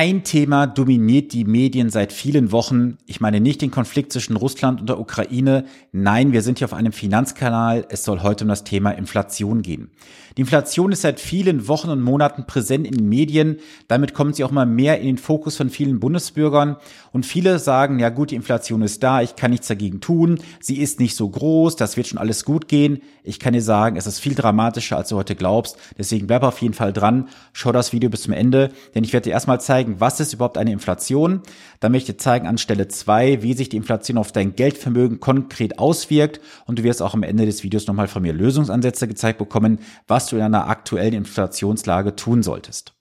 Ein Thema dominiert die Medien seit vielen Wochen. Ich meine nicht den Konflikt zwischen Russland und der Ukraine. Nein, wir sind hier auf einem Finanzkanal. Es soll heute um das Thema Inflation gehen. Die Inflation ist seit vielen Wochen und Monaten präsent in den Medien. Damit kommt sie auch mal mehr in den Fokus von vielen Bundesbürgern. Und viele sagen, ja gut, die Inflation ist da, ich kann nichts dagegen tun. Sie ist nicht so groß, das wird schon alles gut gehen. Ich kann dir sagen, es ist viel dramatischer, als du heute glaubst. Deswegen bleib auf jeden Fall dran. Schau das Video bis zum Ende, denn ich werde dir erstmal zeigen, zeigen, was ist überhaupt eine Inflation. Dann möchte ich dir zeigen an Stelle zwei, wie sich die Inflation auf dein Geldvermögen konkret auswirkt. Und du wirst auch am Ende des Videos nochmal von mir Lösungsansätze gezeigt bekommen, was du in einer aktuellen Inflationslage tun solltest.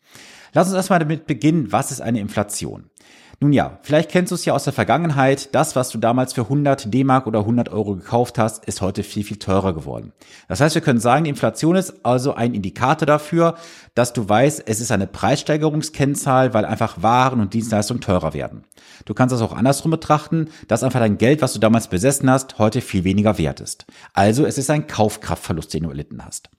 Lass uns erstmal damit beginnen, was ist eine Inflation? Nun ja, vielleicht kennst du es ja aus der Vergangenheit. Das, was du damals für 100 D-Mark oder 100 Euro gekauft hast, ist heute viel, viel teurer geworden. Das heißt, wir können sagen, die Inflation ist also ein Indikator dafür, dass du weißt, es ist eine Preissteigerungskennzahl, weil einfach Waren und Dienstleistungen teurer werden. Du kannst das auch andersrum betrachten, dass einfach dein Geld, was du damals besessen hast, heute viel weniger wert ist. Also es ist ein Kaufkraftverlust, den du erlitten hast.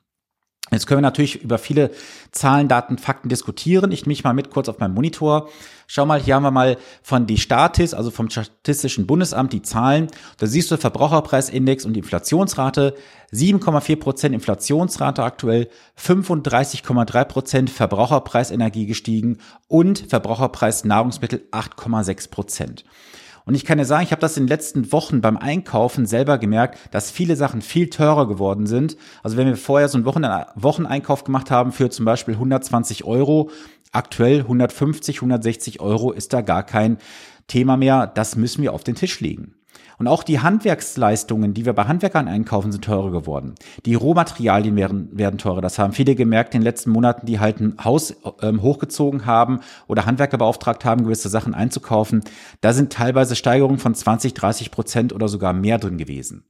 Jetzt können wir natürlich über viele Zahlen, Daten, Fakten diskutieren. Ich nehme mich mal mit kurz auf meinem Monitor. Schau mal, hier haben wir mal von die Statis, also vom Statistischen Bundesamt, die Zahlen. Da siehst du Verbraucherpreisindex und die Inflationsrate. 7,4 Prozent Inflationsrate aktuell, 35,3 Prozent Verbraucherpreisenergie gestiegen und Verbraucherpreis Nahrungsmittel 8,6 Prozent. Und ich kann dir sagen, ich habe das in den letzten Wochen beim Einkaufen selber gemerkt, dass viele Sachen viel teurer geworden sind. Also wenn wir vorher so einen Wochen Wocheneinkauf gemacht haben für zum Beispiel 120 Euro, aktuell 150, 160 Euro ist da gar kein Thema mehr. Das müssen wir auf den Tisch legen. Und auch die Handwerksleistungen, die wir bei Handwerkern einkaufen, sind teurer geworden. Die Rohmaterialien werden, werden teurer. Das haben viele gemerkt in den letzten Monaten, die halt ein Haus ähm, hochgezogen haben oder Handwerker beauftragt haben, gewisse Sachen einzukaufen. Da sind teilweise Steigerungen von 20, 30 Prozent oder sogar mehr drin gewesen.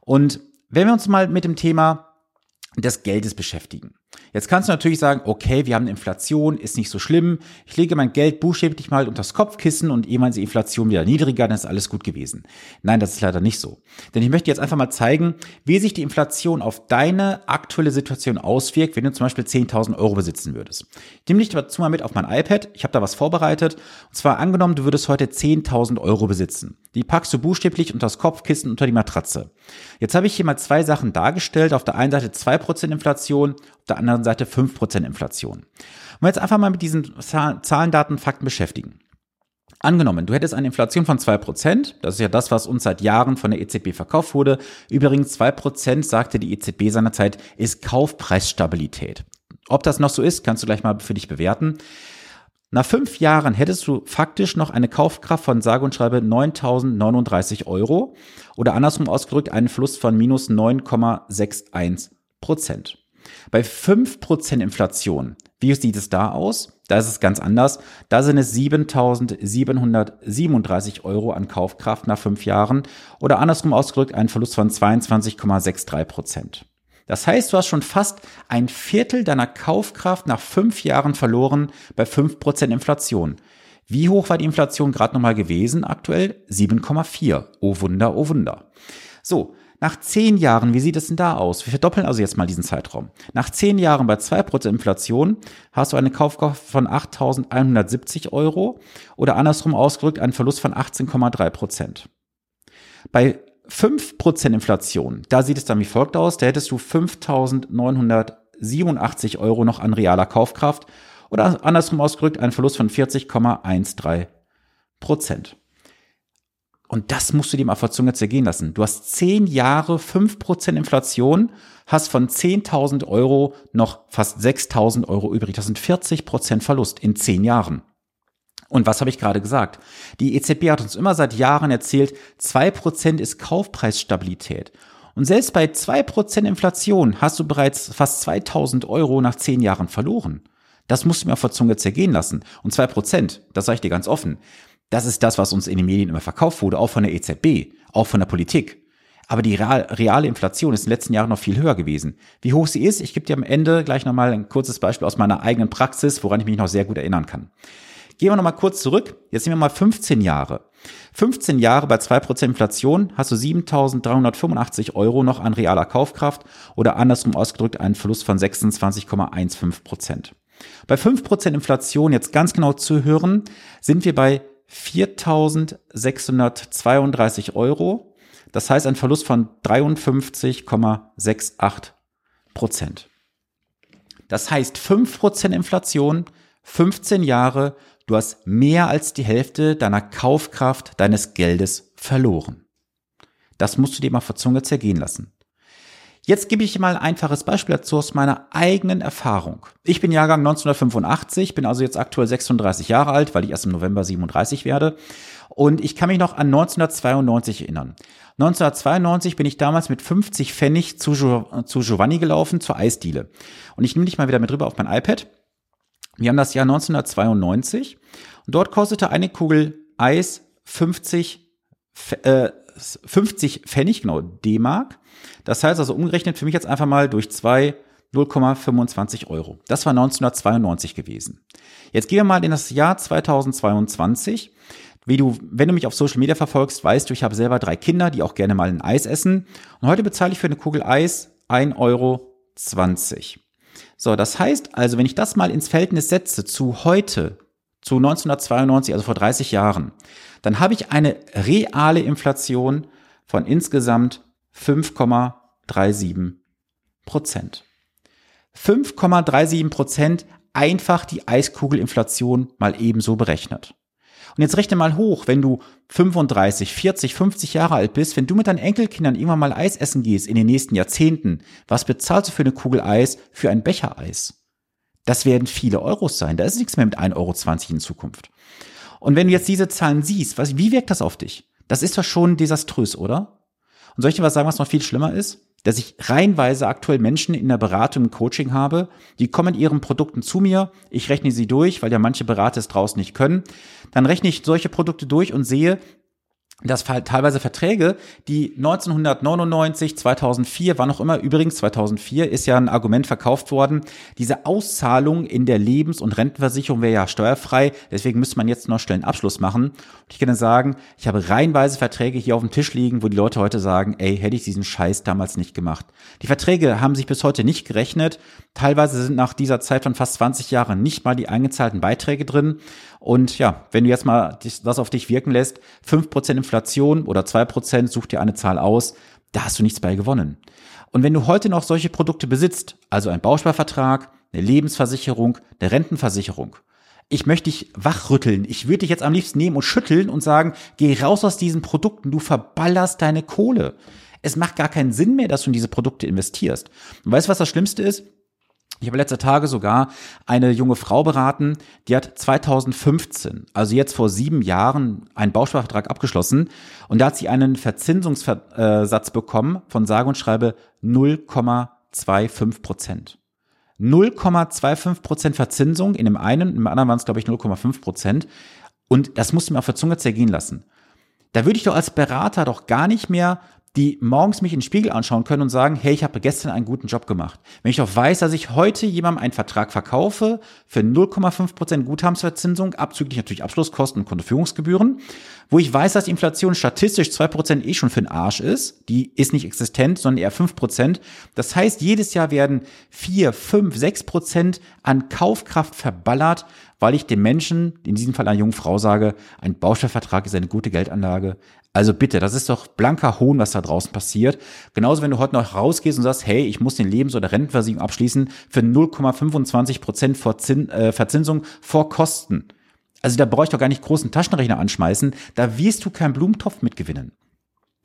Und wenn wir uns mal mit dem Thema des Geldes beschäftigen. Jetzt kannst du natürlich sagen, okay, wir haben eine Inflation, ist nicht so schlimm. Ich lege mein Geld buchstäblich mal unter das Kopfkissen und ehe die Inflation wieder niedriger, dann ist alles gut gewesen. Nein, das ist leider nicht so. Denn ich möchte jetzt einfach mal zeigen, wie sich die Inflation auf deine aktuelle Situation auswirkt, wenn du zum Beispiel 10.000 Euro besitzen würdest. Nehme dich dazu mal mit auf mein iPad. Ich habe da was vorbereitet. Und zwar angenommen, du würdest heute 10.000 Euro besitzen. Die packst du buchstäblich unter das Kopfkissen, unter die Matratze. Jetzt habe ich hier mal zwei Sachen dargestellt. Auf der einen Seite 2% Inflation, der anderen Seite 5% Inflation. Und wir jetzt einfach mal mit diesen Zahlen, Daten, Fakten beschäftigen. Angenommen, du hättest eine Inflation von 2%, das ist ja das, was uns seit Jahren von der EZB verkauft wurde. Übrigens 2%, sagte die EZB seinerzeit, ist Kaufpreisstabilität. Ob das noch so ist, kannst du gleich mal für dich bewerten. Nach fünf Jahren hättest du faktisch noch eine Kaufkraft von sage und schreibe 9.039 Euro oder andersrum ausgedrückt einen Fluss von minus 9,61 Prozent. Bei 5% Inflation, wie sieht es da aus? Da ist es ganz anders. Da sind es 7.737 Euro an Kaufkraft nach fünf Jahren oder andersrum ausgedrückt ein Verlust von 22,63 Prozent. Das heißt, du hast schon fast ein Viertel deiner Kaufkraft nach fünf Jahren verloren bei 5% Inflation. Wie hoch war die Inflation gerade nochmal gewesen? Aktuell 7,4. Oh Wunder, oh Wunder. So, nach zehn Jahren, wie sieht es denn da aus? Wir verdoppeln also jetzt mal diesen Zeitraum. Nach zehn Jahren bei 2% Inflation hast du eine Kaufkraft von 8.170 Euro oder andersrum ausgedrückt einen Verlust von 18,3%. Bei 5% Inflation, da sieht es dann wie folgt aus. Da hättest du 5.987 Euro noch an realer Kaufkraft oder andersrum ausgedrückt einen Verlust von 40,13 Prozent. Und das musst du dir mal vor Zunge zergehen lassen. Du hast 10 Jahre 5% Inflation, hast von 10.000 Euro noch fast 6.000 Euro übrig. Das sind 40% Verlust in 10 Jahren. Und was habe ich gerade gesagt? Die EZB hat uns immer seit Jahren erzählt, 2% ist Kaufpreisstabilität. Und selbst bei 2% Inflation hast du bereits fast 2000 Euro nach 10 Jahren verloren. Das musst du mir der Zunge zergehen lassen. Und 2%, das sage ich dir ganz offen, das ist das, was uns in den Medien immer verkauft wurde, auch von der EZB, auch von der Politik. Aber die reale Inflation ist in den letzten Jahren noch viel höher gewesen. Wie hoch sie ist, ich gebe dir am Ende gleich nochmal ein kurzes Beispiel aus meiner eigenen Praxis, woran ich mich noch sehr gut erinnern kann. Gehen wir nochmal kurz zurück. Jetzt nehmen wir mal 15 Jahre. 15 Jahre bei 2% Inflation hast du 7.385 Euro noch an realer Kaufkraft oder andersrum ausgedrückt einen Verlust von 26,15 Prozent. Bei 5% Inflation, jetzt ganz genau zu hören, sind wir bei 4.632 Euro. Das heißt ein Verlust von 53,68 Prozent. Das heißt 5% Inflation, 15 Jahre, du hast mehr als die Hälfte deiner Kaufkraft deines Geldes verloren. Das musst du dir mal vor Zunge zergehen lassen. Jetzt gebe ich mal ein einfaches Beispiel dazu aus meiner eigenen Erfahrung. Ich bin Jahrgang 1985, bin also jetzt aktuell 36 Jahre alt, weil ich erst im November 37 werde. Und ich kann mich noch an 1992 erinnern. 1992 bin ich damals mit 50 Pfennig zu, zu Giovanni gelaufen, zur Eisdiele. Und ich nehme dich mal wieder mit rüber auf mein iPad. Wir haben das Jahr 1992 und dort kostete eine Kugel Eis 50, äh, 50 Pfennig, genau, D-Mark. Das heißt also umgerechnet für mich jetzt einfach mal durch zwei 0,25 Euro. Das war 1992 gewesen. Jetzt gehen wir mal in das Jahr 2022. Wie du, wenn du mich auf Social Media verfolgst, weißt du, ich habe selber drei Kinder, die auch gerne mal ein Eis essen. Und heute bezahle ich für eine Kugel Eis 1,20 Euro. So, das heißt also, wenn ich das mal ins Verhältnis setze zu heute, zu 1992, also vor 30 Jahren, dann habe ich eine reale Inflation von insgesamt 5,37 Prozent. 5,37 Prozent einfach die Eiskugelinflation mal ebenso berechnet. Und jetzt rechne mal hoch, wenn du 35, 40, 50 Jahre alt bist, wenn du mit deinen Enkelkindern irgendwann mal Eis essen gehst in den nächsten Jahrzehnten, was bezahlst du für eine Kugel Eis, für ein Becher Eis? Das werden viele Euros sein. Da ist nichts mehr mit 1,20 Euro in Zukunft. Und wenn du jetzt diese Zahlen siehst, was, wie wirkt das auf dich? Das ist doch schon desaströs, oder? Und soll ich dir was sagen, was noch viel schlimmer ist? Dass ich reihenweise aktuell Menschen in der Beratung, im Coaching habe, die kommen mit ihren Produkten zu mir, ich rechne sie durch, weil ja manche Berater es draußen nicht können. Dann rechne ich solche Produkte durch und sehe, dass teilweise Verträge, die 1999, 2004, war noch immer, übrigens 2004 ist ja ein Argument verkauft worden, diese Auszahlung in der Lebens- und Rentenversicherung wäre ja steuerfrei, deswegen müsste man jetzt noch schnell einen Abschluss machen. Und ich kann sagen, ich habe reihenweise Verträge hier auf dem Tisch liegen, wo die Leute heute sagen, ey, hätte ich diesen Scheiß damals nicht gemacht. Die Verträge haben sich bis heute nicht gerechnet, teilweise sind nach dieser Zeit von fast 20 Jahren nicht mal die eingezahlten Beiträge drin. Und ja, wenn du jetzt mal das auf dich wirken lässt, fünf Prozent Inflation oder zwei Prozent, such dir eine Zahl aus, da hast du nichts bei gewonnen. Und wenn du heute noch solche Produkte besitzt, also ein Bausparvertrag, eine Lebensversicherung, eine Rentenversicherung, ich möchte dich wachrütteln. Ich würde dich jetzt am liebsten nehmen und schütteln und sagen, geh raus aus diesen Produkten, du verballerst deine Kohle. Es macht gar keinen Sinn mehr, dass du in diese Produkte investierst. Und weißt du, was das Schlimmste ist? Ich habe letzte Tage sogar eine junge Frau beraten, die hat 2015, also jetzt vor sieben Jahren, einen Bausparvertrag abgeschlossen und da hat sie einen Verzinsungssatz bekommen von sage und schreibe 0,25 Prozent. 0,25 Prozent Verzinsung in dem einen, im anderen waren es glaube ich 0,5 Prozent und das musste mir auf der Zunge zergehen lassen. Da würde ich doch als Berater doch gar nicht mehr die morgens mich in den Spiegel anschauen können und sagen, hey, ich habe gestern einen guten Job gemacht. Wenn ich doch weiß, dass ich heute jemandem einen Vertrag verkaufe für 0,5% Guthabensverzinsung, abzüglich natürlich Abschlusskosten und Kontoführungsgebühren, wo ich weiß, dass die Inflation statistisch 2% eh schon für den Arsch ist, die ist nicht existent, sondern eher 5%. Das heißt, jedes Jahr werden 4, 5, 6% an Kaufkraft verballert, weil ich dem Menschen, in diesem Fall einer jungen Frau sage, ein Baustellvertrag ist eine gute Geldanlage, also bitte, das ist doch blanker Hohn, was da draußen passiert. Genauso, wenn du heute noch rausgehst und sagst, hey, ich muss den Lebens- oder Rentenversicherung abschließen für 0,25 Prozent vor Zin, äh, Verzinsung vor Kosten. Also da brauche ich doch gar nicht großen Taschenrechner anschmeißen. Da wirst du keinen Blumentopf mitgewinnen.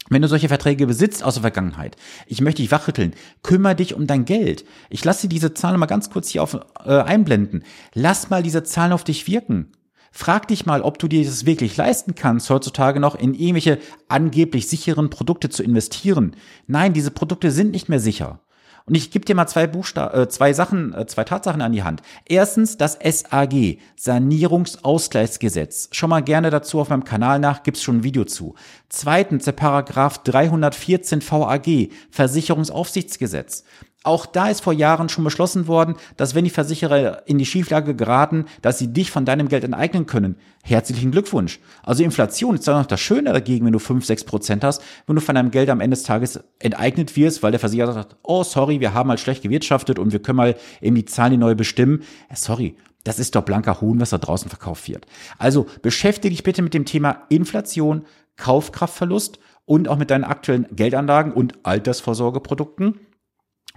Wenn du solche Verträge besitzt aus der Vergangenheit, ich möchte dich wachrütteln, kümmere dich um dein Geld. Ich lasse dir diese Zahlen mal ganz kurz hier auf, äh, einblenden. Lass mal diese Zahlen auf dich wirken. Frag dich mal, ob du dir das wirklich leisten kannst, heutzutage noch in irgendwelche angeblich sicheren Produkte zu investieren. Nein, diese Produkte sind nicht mehr sicher. Und ich gebe dir mal zwei Buchsta äh, zwei Sachen, äh, zwei Tatsachen an die Hand. Erstens das SAG, Sanierungsausgleichsgesetz. Schon mal gerne dazu auf meinem Kanal nach, gibt's schon ein Video zu. Zweitens der Paragraph 314 VAG, Versicherungsaufsichtsgesetz. Auch da ist vor Jahren schon beschlossen worden, dass wenn die Versicherer in die Schieflage geraten, dass sie dich von deinem Geld enteignen können. Herzlichen Glückwunsch. Also Inflation ist dann noch das Schöne dagegen, wenn du 5, 6 Prozent hast, wenn du von deinem Geld am Ende des Tages enteignet wirst, weil der Versicherer sagt, oh sorry, wir haben mal schlecht gewirtschaftet und wir können mal eben die Zahlen neu bestimmen. Äh, sorry, das ist doch blanker Huhn, was da draußen verkauft wird. Also beschäftige dich bitte mit dem Thema Inflation, Kaufkraftverlust und auch mit deinen aktuellen Geldanlagen und Altersvorsorgeprodukten.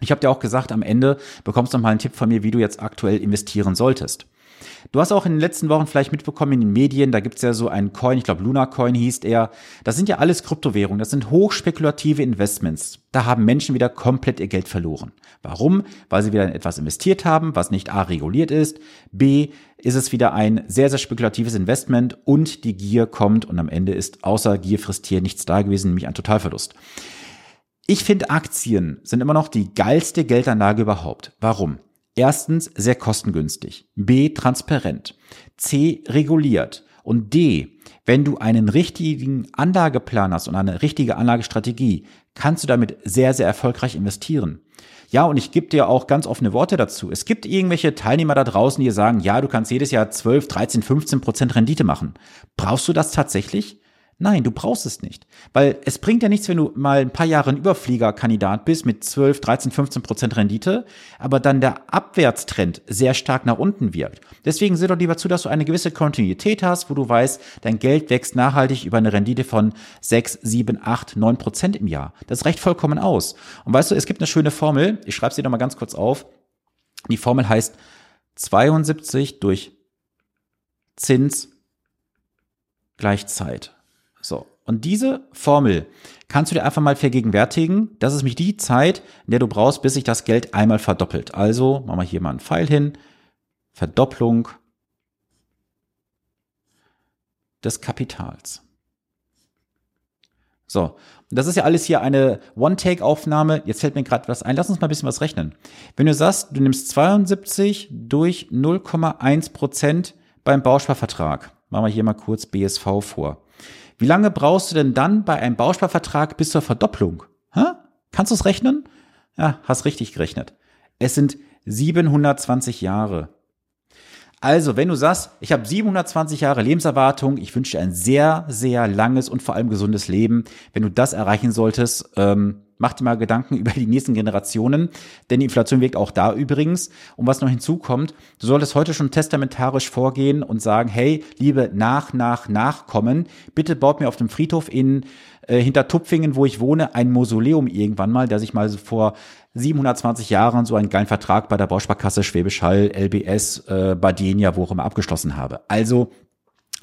Ich habe dir auch gesagt, am Ende bekommst du noch mal einen Tipp von mir, wie du jetzt aktuell investieren solltest. Du hast auch in den letzten Wochen vielleicht mitbekommen in den Medien, da gibt's ja so einen Coin, ich glaube Luna Coin hieß er. Das sind ja alles Kryptowährungen, das sind hochspekulative Investments. Da haben Menschen wieder komplett ihr Geld verloren. Warum? Weil sie wieder in etwas investiert haben, was nicht A reguliert ist, B ist es wieder ein sehr, sehr spekulatives Investment und die Gier kommt und am Ende ist außer Gier frisst hier nichts da gewesen, nämlich ein Totalverlust. Ich finde Aktien sind immer noch die geilste Geldanlage überhaupt. Warum? Erstens sehr kostengünstig, B transparent, C reguliert und D, wenn du einen richtigen Anlageplan hast und eine richtige Anlagestrategie, kannst du damit sehr, sehr erfolgreich investieren. Ja, und ich gebe dir auch ganz offene Worte dazu. Es gibt irgendwelche Teilnehmer da draußen, die sagen, ja, du kannst jedes Jahr 12, 13, 15 Prozent Rendite machen. Brauchst du das tatsächlich? Nein, du brauchst es nicht. Weil es bringt ja nichts, wenn du mal ein paar Jahre ein Überfliegerkandidat bist mit 12, 13, 15 Prozent Rendite, aber dann der Abwärtstrend sehr stark nach unten wirkt. Deswegen sieh doch lieber zu, dass du eine gewisse Kontinuität hast, wo du weißt, dein Geld wächst nachhaltig über eine Rendite von 6, 7, 8, 9 Prozent im Jahr. Das reicht vollkommen aus. Und weißt du, es gibt eine schöne Formel, ich schreibe sie dir mal ganz kurz auf. Die Formel heißt 72 durch Zins gleich Zeit. Und diese Formel kannst du dir einfach mal vergegenwärtigen. Das ist mich die Zeit, in der du brauchst, bis sich das Geld einmal verdoppelt. Also machen wir hier mal einen Pfeil hin. Verdopplung des Kapitals. So, das ist ja alles hier eine One-Take-Aufnahme. Jetzt fällt mir gerade was ein. Lass uns mal ein bisschen was rechnen. Wenn du sagst, du nimmst 72 durch 0,1 Prozent beim Bausparvertrag, machen wir hier mal kurz BSV vor. Wie lange brauchst du denn dann bei einem Bausparvertrag bis zur Verdopplung? Hä? Kannst du es rechnen? Ja, hast richtig gerechnet. Es sind 720 Jahre. Also, wenn du sagst, ich habe 720 Jahre Lebenserwartung, ich wünsche dir ein sehr, sehr langes und vor allem gesundes Leben. Wenn du das erreichen solltest, ähm, mach dir mal Gedanken über die nächsten Generationen, denn die Inflation wirkt auch da übrigens. Und was noch hinzukommt, du solltest heute schon testamentarisch vorgehen und sagen, hey, liebe Nach, Nach, Nachkommen, bitte baut mir auf dem Friedhof in äh, hinter Tupfingen, wo ich wohne, ein Mausoleum irgendwann mal, der sich mal so vor 720 Jahren so einen geilen Vertrag bei der Bausparkasse Schwäbisch Hall, LBS, äh, Badenia, wo auch immer abgeschlossen habe. Also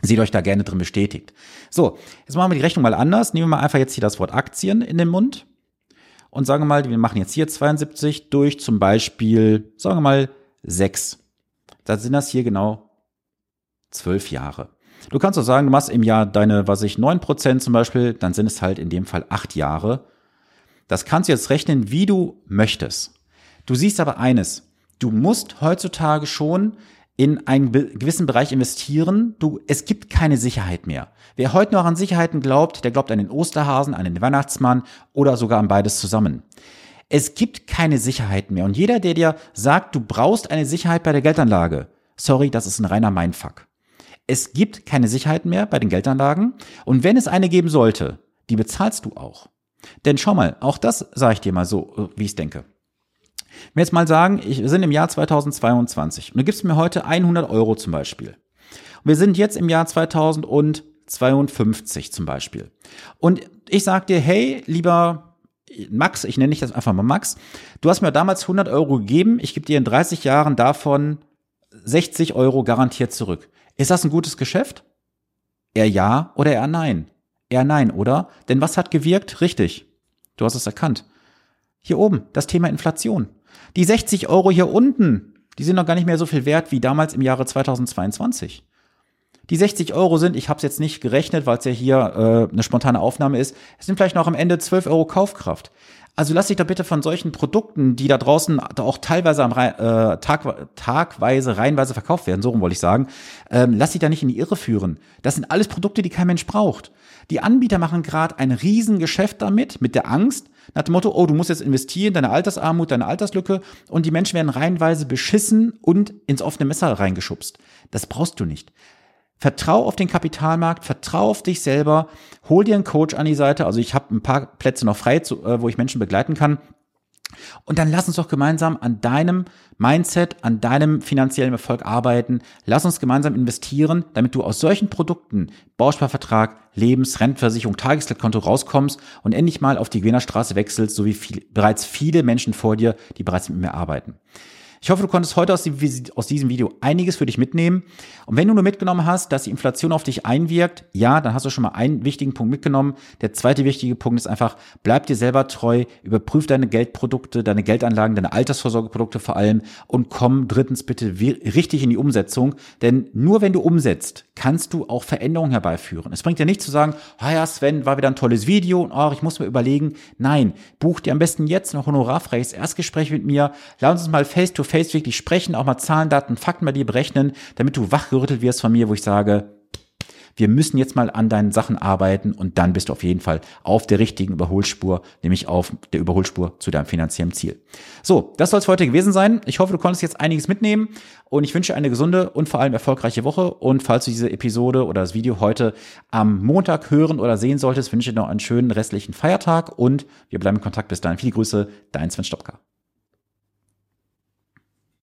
Seht euch da gerne drin bestätigt. So, jetzt machen wir die Rechnung mal anders. Nehmen wir mal einfach jetzt hier das Wort Aktien in den Mund und sagen wir mal, wir machen jetzt hier 72 durch zum Beispiel, sagen wir mal, 6. Dann sind das hier genau 12 Jahre. Du kannst auch sagen, du machst im Jahr deine, was ich, 9% zum Beispiel, dann sind es halt in dem Fall 8 Jahre. Das kannst du jetzt rechnen, wie du möchtest. Du siehst aber eines, du musst heutzutage schon in einen gewissen Bereich investieren. Du, es gibt keine Sicherheit mehr. Wer heute noch an Sicherheiten glaubt, der glaubt an den Osterhasen, an den Weihnachtsmann oder sogar an beides zusammen. Es gibt keine Sicherheit mehr. Und jeder, der dir sagt, du brauchst eine Sicherheit bei der Geldanlage, sorry, das ist ein reiner Mindfuck. Es gibt keine Sicherheit mehr bei den Geldanlagen. Und wenn es eine geben sollte, die bezahlst du auch. Denn schau mal, auch das sage ich dir mal so, äh, wie ich denke. Wenn jetzt mal sagen, ich, wir sind im Jahr 2022 und du gibst mir heute 100 Euro zum Beispiel. Und wir sind jetzt im Jahr 2052 zum Beispiel. Und ich sag dir, hey, lieber Max, ich nenne dich das einfach mal Max, du hast mir damals 100 Euro gegeben, ich gebe dir in 30 Jahren davon 60 Euro garantiert zurück. Ist das ein gutes Geschäft? Er ja oder er nein? Eher nein, oder? Denn was hat gewirkt? Richtig. Du hast es erkannt. Hier oben, das Thema Inflation. Die 60 Euro hier unten, die sind noch gar nicht mehr so viel wert wie damals im Jahre 2022. die 60 Euro sind, ich habe es jetzt nicht gerechnet, weil es ja hier äh, eine spontane Aufnahme ist, es sind vielleicht noch am Ende 12 Euro Kaufkraft. Also lass dich doch bitte von solchen Produkten, die da draußen auch teilweise am äh, Tag, tagweise, reihenweise verkauft werden, so rum wollte ich sagen, ähm, lass dich da nicht in die Irre führen. Das sind alles Produkte, die kein Mensch braucht. Die Anbieter machen gerade ein Riesengeschäft damit, mit der Angst, nach dem Motto, oh, du musst jetzt investieren, deine Altersarmut, deine Alterslücke und die Menschen werden reihenweise beschissen und ins offene Messer reingeschubst. Das brauchst du nicht. Vertrau auf den Kapitalmarkt, vertrau auf dich selber, hol dir einen Coach an die Seite. Also ich habe ein paar Plätze noch frei, äh, wo ich Menschen begleiten kann. Und dann lass uns doch gemeinsam an deinem Mindset, an deinem finanziellen Erfolg arbeiten. Lass uns gemeinsam investieren, damit du aus solchen Produkten, Bausparvertrag, Lebens-, Rentenversicherung, Tagesgeldkonto rauskommst und endlich mal auf die Gewinnerstraße wechselst, so wie viel, bereits viele Menschen vor dir, die bereits mit mir arbeiten. Ich hoffe, du konntest heute aus, diesem Video einiges für dich mitnehmen. Und wenn du nur mitgenommen hast, dass die Inflation auf dich einwirkt, ja, dann hast du schon mal einen wichtigen Punkt mitgenommen. Der zweite wichtige Punkt ist einfach, bleib dir selber treu, überprüf deine Geldprodukte, deine Geldanlagen, deine Altersvorsorgeprodukte vor allem und komm drittens bitte richtig in die Umsetzung. Denn nur wenn du umsetzt, kannst du auch Veränderungen herbeiführen. Es bringt dir nicht zu sagen, ah ja, Sven, war wieder ein tolles Video und oh, ich muss mir überlegen. Nein, buch dir am besten jetzt noch honorarfreies Erstgespräch mit mir. Lass uns mal face to face wirklich sprechen, auch mal Zahlen, Daten, Fakten bei dir berechnen, damit du wachgerüttelt wirst von mir, wo ich sage, wir müssen jetzt mal an deinen Sachen arbeiten und dann bist du auf jeden Fall auf der richtigen Überholspur, nämlich auf der Überholspur zu deinem finanziellen Ziel. So, das soll es für heute gewesen sein. Ich hoffe, du konntest jetzt einiges mitnehmen und ich wünsche eine gesunde und vor allem erfolgreiche Woche. Und falls du diese Episode oder das Video heute am Montag hören oder sehen solltest, wünsche dir noch einen schönen restlichen Feiertag und wir bleiben in Kontakt. Bis dahin. Viele Grüße, dein Sven Stopka.